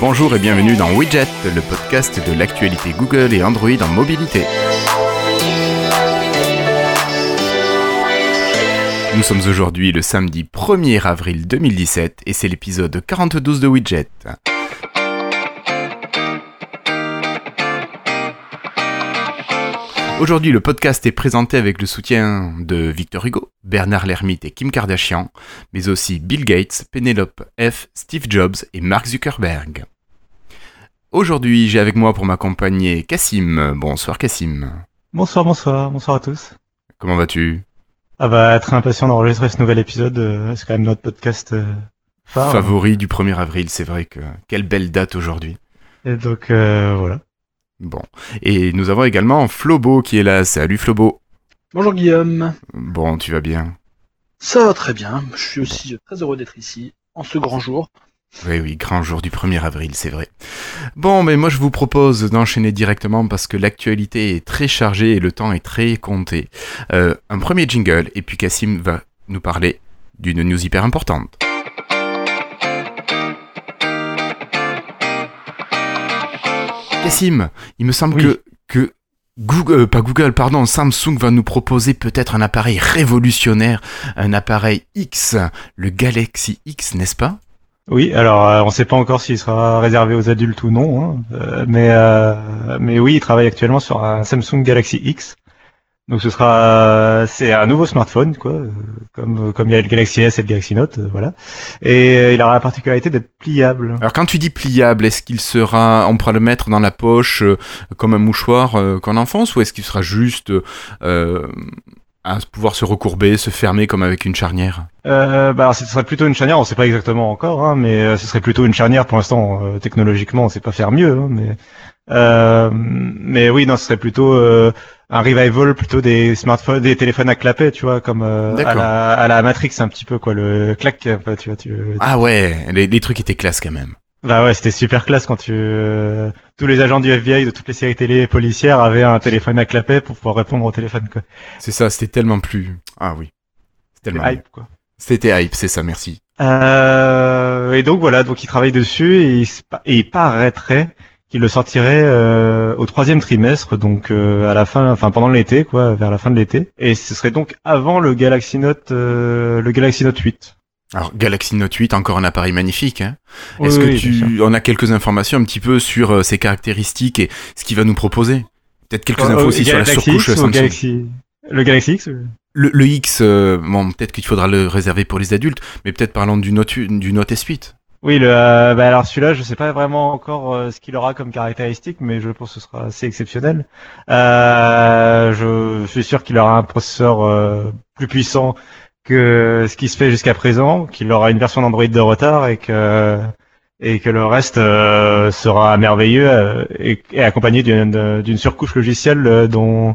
Bonjour et bienvenue dans Widget, le podcast de l'actualité Google et Android en mobilité. Nous sommes aujourd'hui le samedi 1er avril 2017 et c'est l'épisode 42 de Widget. Aujourd'hui, le podcast est présenté avec le soutien de Victor Hugo, Bernard Lermite et Kim Kardashian, mais aussi Bill Gates, Penelope F, Steve Jobs et Mark Zuckerberg. Aujourd'hui, j'ai avec moi pour m'accompagner Cassim. Bonsoir Cassim. Bonsoir, bonsoir, bonsoir à tous. Comment vas-tu? Ah bah très impatient d'enregistrer ce nouvel épisode. euh, C'est quand même notre podcast euh, phare. Favori du 1er avril, c'est vrai que quelle belle date aujourd'hui. Et donc euh, voilà. Bon. Et nous avons également Flobo qui est là. Salut Flobo. Bonjour Guillaume, Bon, tu vas bien? Ça va très bien, je suis aussi très heureux d'être ici, en ce grand jour. Oui, oui, grand jour du 1er avril, c'est vrai. Bon, mais moi je vous propose d'enchaîner directement parce que l'actualité est très chargée et le temps est très compté. Euh, un premier jingle et puis Cassim va nous parler d'une news hyper importante. Il me semble Oui. que, que Google, euh, pas Google, pardon, Samsung va nous proposer peut-être un appareil révolutionnaire, un appareil X, le Galaxy X, n'est-ce pas? Oui, alors euh, on sait pas encore s'il sera réservé aux adultes ou non, hein, euh, mais euh, mais oui, il travaille actuellement sur un Samsung Galaxy X. Donc ce sera c'est un nouveau smartphone quoi, comme comme il y a le Galaxy S et le Galaxy Note, euh, voilà. Et euh, il aura la particularité d'être pliable. Alors quand tu dis pliable, est-ce qu'il sera, on pourra le mettre dans la poche euh, comme un mouchoir euh, qu'en enfance, ou est-ce qu'il sera juste euh, à pouvoir se recourber, se fermer comme avec une charnière Euh, bah, ce serait plutôt une charnière, on sait pas exactement encore, hein, mais euh, ce serait plutôt une charnière pour l'instant. euh, technologiquement, on sait pas faire mieux, hein, mais euh, mais oui, non, ce serait plutôt euh, un revival plutôt des smartphones, des téléphones à clapet, tu vois, comme euh, à la, à la Matrix un petit peu quoi, le clac, tu vois, tu. Ah ouais, les, les trucs étaient classe quand même. Bah ouais, c'était super classe quand tu euh, tous les agents du FBI de toutes les séries télé policières avaient un téléphone à clapet pour pouvoir répondre au téléphone quoi. C'est ça, c'était tellement plus. Ah oui, c'était tellement. Hype quoi. C'était hype, c'est ça, merci. Euh, et donc voilà, donc il travaille dessus et il, et il paraîtrait qu'il le sortirait euh, au troisième trimestre, donc euh, à la fin, enfin pendant l'été, quoi, vers la fin de l'été. Et ce serait donc avant le Galaxy Note, euh, le Galaxy Note 8. Alors Galaxy Note 8, encore un appareil magnifique. Hein Oui, est-ce que oui, tu, on a quelques informations un petit peu sur euh, ses caractéristiques et ce qu'il va nous proposer? Peut-être quelques Euh, infos au aussi sur la surcouche Samsung. Galaxy... Le Galaxy X. euh, Le, le X, euh, bon, peut-être qu'il faudra le réserver pour les adultes, mais peut-être parlons du Note, du Note S8. Oui, le, euh, bah alors celui-là, je sais pas vraiment encore euh, ce qu'il aura comme caractéristique, mais je pense que ce sera assez exceptionnel. Euh, je suis sûr qu'il aura un processeur euh, plus puissant que ce qui se fait jusqu'à présent, qu'il aura une version d'Android de retard et que et que le reste euh, sera merveilleux euh, et, et accompagné d'une surcouche logicielle euh, dont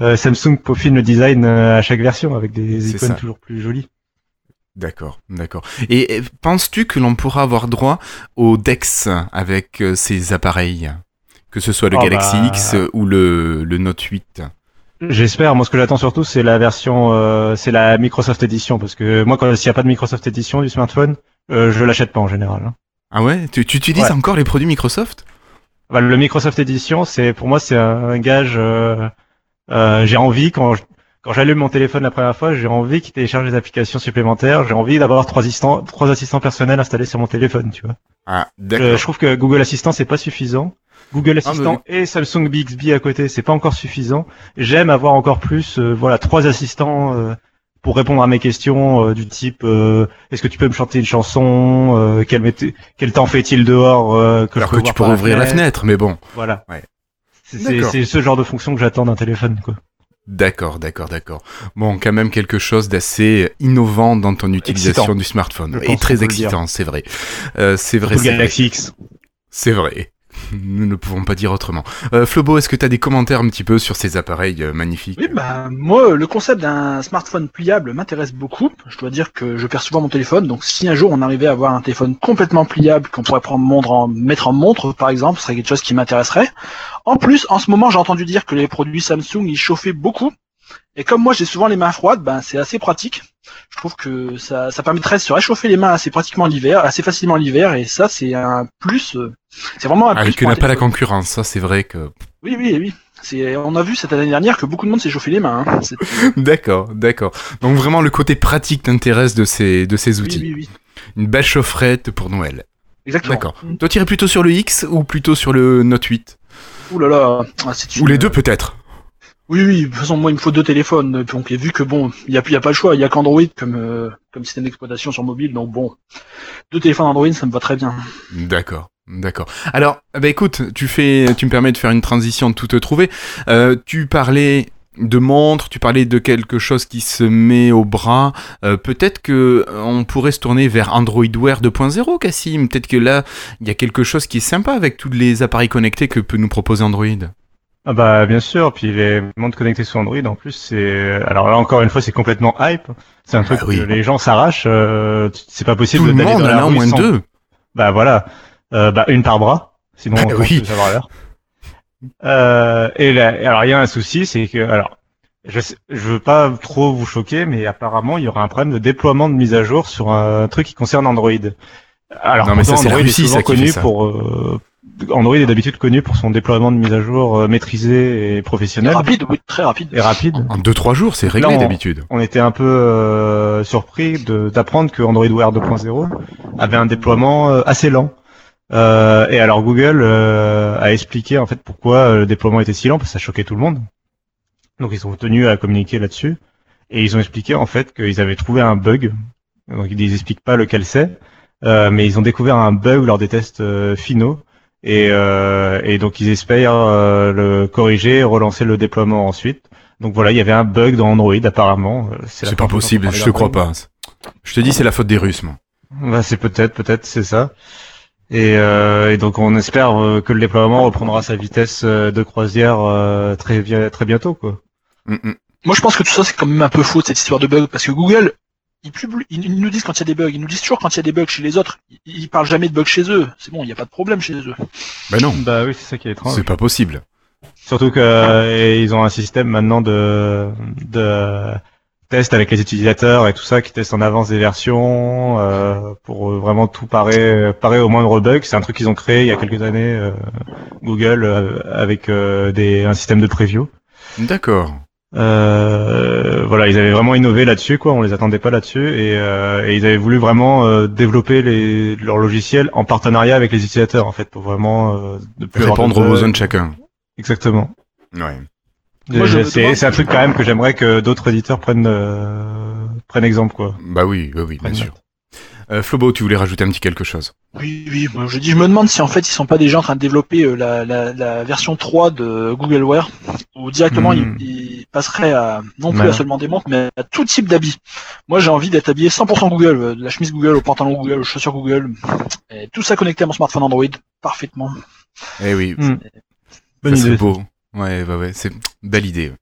Samsung peaufine le design à chaque version avec des icônes ça. toujours plus jolies. D'accord, d'accord. Et et penses-tu que l'on pourra avoir droit au DeX avec ces appareils? Que ce soit le Oh, Galaxy bah. X ou le, le Note 8 J'espère. Moi, ce que j'attends surtout, c'est la version, euh, c'est la Microsoft Edition, parce que moi, quand s'il n'y a pas de Microsoft Edition du smartphone, euh, je l'achète pas en général. hein. Ah ouais? Tu, tu utilises Ouais. encore les produits Microsoft? Bah, le Microsoft Edition, c'est pour moi, c'est un gage. euh, euh, j'ai envie quand je- quand j'allume mon téléphone la première fois, j'ai envie qu'il télécharge des applications supplémentaires. J'ai envie d'avoir trois assistants, trois assistants personnels installés sur mon téléphone, tu vois. Ah, Je, d'accord. je trouve que Google Assistant c'est pas suffisant. Google Ah, Assistant et Samsung Bixby à côté, c'est pas encore suffisant. J'aime avoir encore plus, euh, voilà, trois assistants euh, pour répondre à mes questions euh, du type euh, est-ce que tu peux me chanter une chanson euh, quel, quel temps fait-il dehors euh, que je Alors peux que tu par ouvrir la fenêtre, mais bon. Voilà. Ouais. C'est- ce genre de fonction que j'attends d'un téléphone, quoi. D'accord, d'accord, d'accord. Bon, quand même quelque chose d'assez innovant dans ton utilisation Excitant. du smartphone. Je Et très excitant, c'est vrai. Euh, c'est vrai, Le c'est vrai. Galaxy X. C'est vrai. Nous ne pouvons pas dire autrement. Euh, Flobo, est-ce que tu as des commentaires un petit peu sur ces appareils euh, magnifiques? Oui, bah, moi, le concept d'un smartphone pliable m'intéresse beaucoup. Je dois dire que je perds souvent mon téléphone, donc si un jour on arrivait à avoir un téléphone complètement pliable qu'on pourrait prendre montre en, mettre en montre, par exemple, ce serait quelque chose qui m'intéresserait. En plus, en ce moment, j'ai entendu dire que les produits Samsung, ils chauffaient beaucoup. Et comme moi j'ai souvent les mains froides, ben c'est assez pratique. Je trouve que ça, ça permettrait de se réchauffer les mains assez pratiquement l'hiver, assez facilement l'hiver, et ça c'est un plus. euh, C'est vraiment un Ah, plus. que pour n'a un pas la concurrence, ça c'est vrai que. Oui, oui, oui. C'est, on a vu cette année dernière que beaucoup de monde s'est chauffé les mains. hein. D'accord, d'accord. Donc vraiment le côté pratique t'intéresse de ces, de ces Oui, outils. oui, oui. Une belle chaufferette pour Noël. Exactement. D'accord. Toi t'irais plutôt sur le X ou plutôt sur le Note 8 Ouh là là, ah, Ou les deux peut-être Oui, oui, de toute façon, moi, il me faut deux téléphones. Donc, et vu que bon, il n'y a, y a pas le choix, il y a qu'Android comme, euh, comme système d'exploitation sur mobile. Donc, bon, deux téléphones Android, ça me va très bien. D'accord, d'accord. Alors, bah écoute, tu fais, tu me permets de faire une transition de tout trouver. Euh, tu parlais de montre, tu parlais de quelque chose qui se met au bras. Euh, Peut-être que euh, on pourrait se tourner vers Android Wear 2.0, Cassim. Peut-être que là, il y a quelque chose qui est sympa avec tous les appareils connectés que peut nous proposer Android. Ah bah bien sûr, puis les montres connectées sous Android en plus c'est alors là encore une fois c'est complètement hype. C'est un truc Ah oui. que les gens s'arrachent. euh, c'est pas possible Tout le d'aller monde dans en la a au rue moins sans- deux. Bah voilà, euh, bah une par bras, sinon Ah on oui. peut savoir l'heure. Euh, et là, alors il y a un souci, c'est que alors je sais- je veux pas trop vous choquer, mais apparemment il y aura un problème de déploiement de mise à jour sur un truc qui concerne Android. Alors Non, mais ça, c'est la Android est Russie, souvent ça, connu ça. pour euh, Android est d'habitude connu pour son déploiement de mise à jour euh, maîtrisé et professionnel Rapide, oui, très rapide. et rapide. En 2-3 jours, c'est réglé d'habitude. On était un peu euh, surpris de- d'apprendre que Android Wear 2.0 avait un déploiement euh, assez lent. Euh, et alors Google euh, a expliqué en fait pourquoi le déploiement était si lent parce que ça choquait tout le monde. Donc ils sont tenus à communiquer là-dessus et ils ont expliqué en fait qu'ils avaient trouvé un bug. Donc ils expliquent pas lequel c'est, euh, mais ils ont découvert un bug lors des tests euh, finaux et, euh, et donc ils espèrent euh, le corriger et relancer le déploiement ensuite. Donc voilà, il y avait un bug dans Android apparemment. Euh, C'est pas possible, je te crois pas. Je te dis, c'est la faute des Russes, moi. Bah, c'est peut-être, peut-être, c'est ça. Et, euh, et donc on espère euh, que le déploiement reprendra sa vitesse euh, de croisière euh, très, bien- très bientôt, quoi. Mm, mm. Moi, je pense que tout ça, c'est quand même un peu faux, cette histoire de bug, parce que Google, ils, publient- ils ils nous disent quand il y a des bugs. Ils nous disent toujours quand il y a des bugs chez les autres. Ils, ils parlent jamais de bugs chez eux. C'est bon, il n'y a pas de problème chez eux. Bah non, Bah oui, c'est ça qui est étrange. c'est pas possible. Surtout que euh, ils ont un système maintenant de, de test avec les utilisateurs et tout ça qui testent en avance des versions euh, pour vraiment tout parer, parer au moindre bug. C'est un truc qu'ils ont créé il y a quelques années, euh, Google, euh, avec euh, des, un système de preview. D'accord. Euh, voilà, ils avaient vraiment innové là-dessus, quoi. On les attendait pas là-dessus, et, euh, et ils avaient voulu vraiment euh, développer les, leur logiciel en partenariat avec les utilisateurs, en fait, pour vraiment euh, ne plus de Répondre aux besoins de chacun. Exactement. Ouais. C'est un truc quand même que j'aimerais que d'autres éditeurs prennent euh, prennent exemple, quoi. Bah oui, oui, oui, bien sûr. Euh, Flobo, tu voulais rajouter un petit quelque chose? Oui, oui. Moi, je dis, je me demande si en fait ils sont pas déjà en train de développer euh, la, la, la version 3 de Google Wear, où directement Hmm. ils, ils passeraient à non plus à seulement des montres, mais à tout type d'habits. Moi, j'ai envie d'être habillé 100% Google, euh, de la chemise Google, au pantalon Google, aux chaussures Google, et tout ça connecté à mon smartphone Android, parfaitement. Eh oui, Bonne idée. beau. Ouais, ouais, ouais, c'est une belle idée.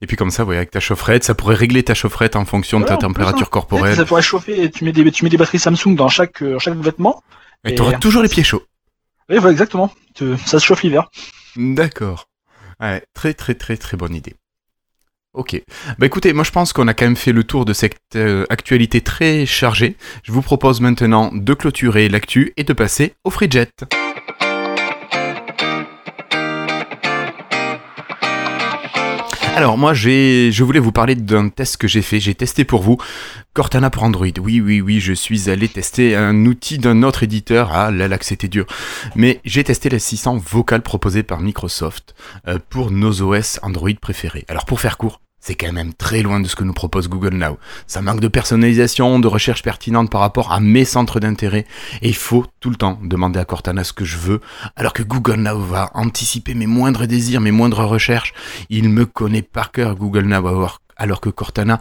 Et puis comme ça, ouais, avec ta chaufferette, ça pourrait régler ta chaufferette en fonction de ta température ça. corporelle. Ça pourrait chauffer, et tu mets des, tu mets des batteries Samsung dans chaque, euh, chaque vêtement. Et Et- t'auras toujours les pieds chauds. Oui, voilà, exactement. Tu- Ça se chauffe l'hiver. D'accord. Ouais, très très très très bonne idée. Ok. Bah écoutez, moi je pense qu'on a quand même fait le tour de cette euh, actualité très chargée. Je vous propose maintenant de clôturer l'actu et de passer au FreeJet. Alors moi j'ai, je voulais vous parler d'un test que j'ai fait. J'ai testé pour vous Cortana pour Android. Oui oui oui, je suis allé tester un outil d'un autre éditeur. Ah là là que c'était dur. Mais j'ai testé l'assistant vocal proposé par Microsoft euh, pour nos OS Android préférés. Alors pour faire court, c'est quand même très loin de ce que nous propose Google Now. Ça manque de personnalisation, de recherche pertinente par rapport à mes centres d'intérêt, et il faut tout le temps demander à Cortana ce que je veux, alors que Google Now va anticiper mes moindres désirs, mes moindres recherches. Il me connaît par cœur Google Now, alors- que Cortana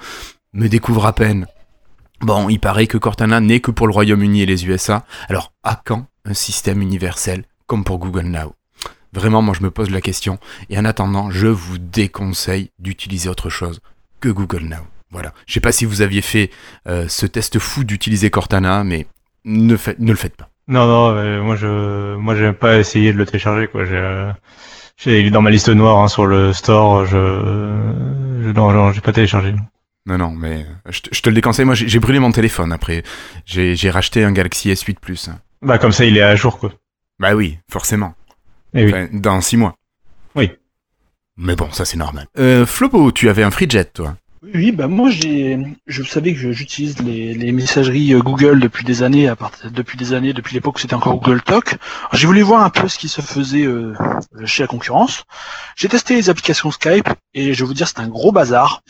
me découvre à peine. Bon, il paraît que Cortana n'est que pour le Royaume-Uni et les USA. Alors, à quand un système universel comme pour Google Now? Vraiment, moi je me pose la question. Et en attendant, je vous déconseille d'utiliser autre chose que Google Now. Voilà. Je sais pas si vous aviez fait euh, ce test fou d'utiliser Cortana, mais ne, le faites pas. Non non, moi je moi j'aime pas essayer de le télécharger, quoi. J'ai, euh, J'ai- Il est dans ma liste noire hein, sur le store. Je, je non, non, j'ai pas téléchargé. Non, non, mais euh, je te, je te le déconseille. Moi, j'ai j'ai brûlé mon téléphone après. J'ai j'ai racheté un Galaxy S8 Plus. Bah comme ça, il est à jour quoi. Bah oui, forcément. Et oui. Enfin, dans six mois. Oui. Mais bon, ça c'est normal. Euh, Flobo, tu avais un FreeJet, toi. Oui, bah moi j'ai, je savais que j'utilise les, les messageries euh, Google depuis des années, à partir depuis des années, depuis l'époque où c'était encore Google Talk. J'ai voulu voir un peu ce qui se faisait euh, chez la concurrence. J'ai testé les applications Skype et je vais vous dire c'est un gros bazar.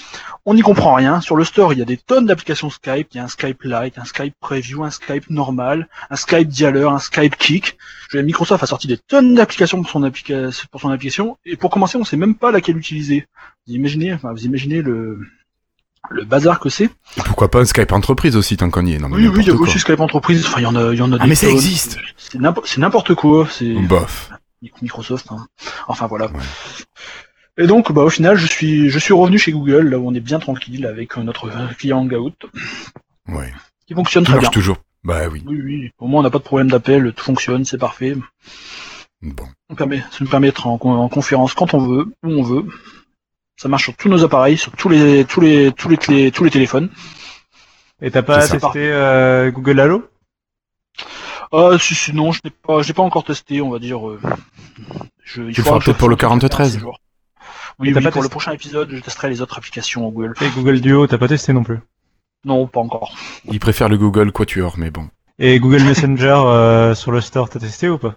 On n'y comprend rien. Sur le store il y a des tonnes d'applications Skype. Il y a un Skype Lite, un Skype Preview, un Skype normal, un Skype Dialer, un Skype Kick. Je- Microsoft a sorti des tonnes d'applications pour son application, pour son application. Et pour commencer, on sait même pas laquelle utiliser. Vous imaginez, enfin, vous imaginez le le bazar que c'est. Pourquoi pas un Skype entreprise aussi, tant qu'on y est. Non, Oui, oui, il y a aussi Skype entreprise. Enfin, il y en a, il y en a Ah, des mais ça existe. C'est n'importe c'est n'importe quoi. C'est Bof. Microsoft. hein. Enfin voilà. Ouais. Et donc, bah, au final, je suis, je suis revenu chez Google, là où on est bien tranquille avec euh, notre client Hangout, Ouais. qui fonctionne Qui très marche bien. toujours. Bah oui. Oui, oui. Au moins, on n'a pas de problème d'appel, tout fonctionne, c'est parfait. Bon. On permet, ça nous permet d'être en, en conférence quand on veut, où on veut. Ça marche sur tous nos appareils, sur tous les, tous les, tous les, clés- tous les téléphones. Et t'as pas testé euh, Google Halo Ah, si, si, non, je n'ai pas, je n'ai pas encore testé, on va dire. euh, je, il Tu le feras peut-être pour le fasse un 4013. jour. Oui, oui, pas pour le prochain épisode, je testerai les autres applications Google. Et Google Duo, t'as pas testé non plus. Non, pas encore. Il préfère le Google Quatuor, mais bon. Et Google Messenger euh, sur le store, t'as testé ou pas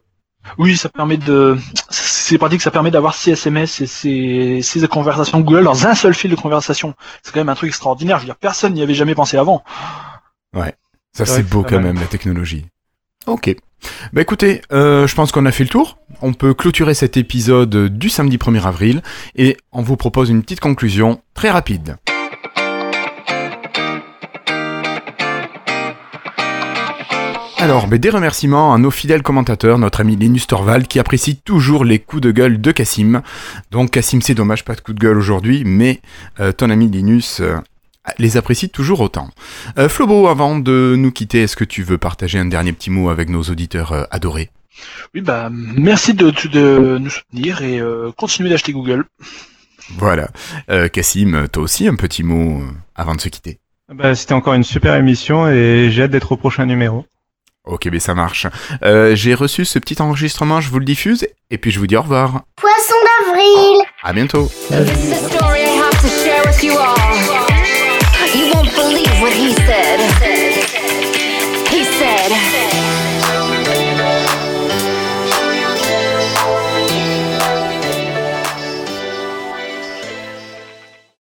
Oui, ça permet de, c'est pratique, ça permet d'avoir ces SMS et ces, ces conversations Google dans un seul fil de conversation. C'est quand même un truc extraordinaire. Je veux dire, personne n'y avait jamais pensé avant. Ça C'est beau quand même, la technologie. Ok. Bah écoutez, euh, je pense qu'on a fait le tour. On peut clôturer cet épisode du samedi 1er avril et on vous propose une petite conclusion très rapide. Alors, des remerciements à nos fidèles commentateurs, notre ami Linus Torvald qui apprécie toujours les coups de gueule de Cassim. Donc Cassim, c'est dommage, pas de coup de gueule aujourd'hui, mais euh, ton ami Linus euh, les apprécie toujours autant. Euh, Flobo, avant de nous quitter, est-ce que tu veux partager un dernier petit mot avec nos auditeurs euh, adorés? Oui, bah, merci de, nous soutenir et euh, continuez d'acheter Google. Voilà. Euh, Cassim, toi aussi un petit mot euh, avant de se quitter. Bah, c'était encore une super émission et j'ai hâte d'être au prochain numéro. Ok, mais ça marche. Euh, J'ai reçu ce petit enregistrement, je vous le diffuse, et puis je vous dis au revoir. Poisson d'avril. À bientôt. This is a story what he said.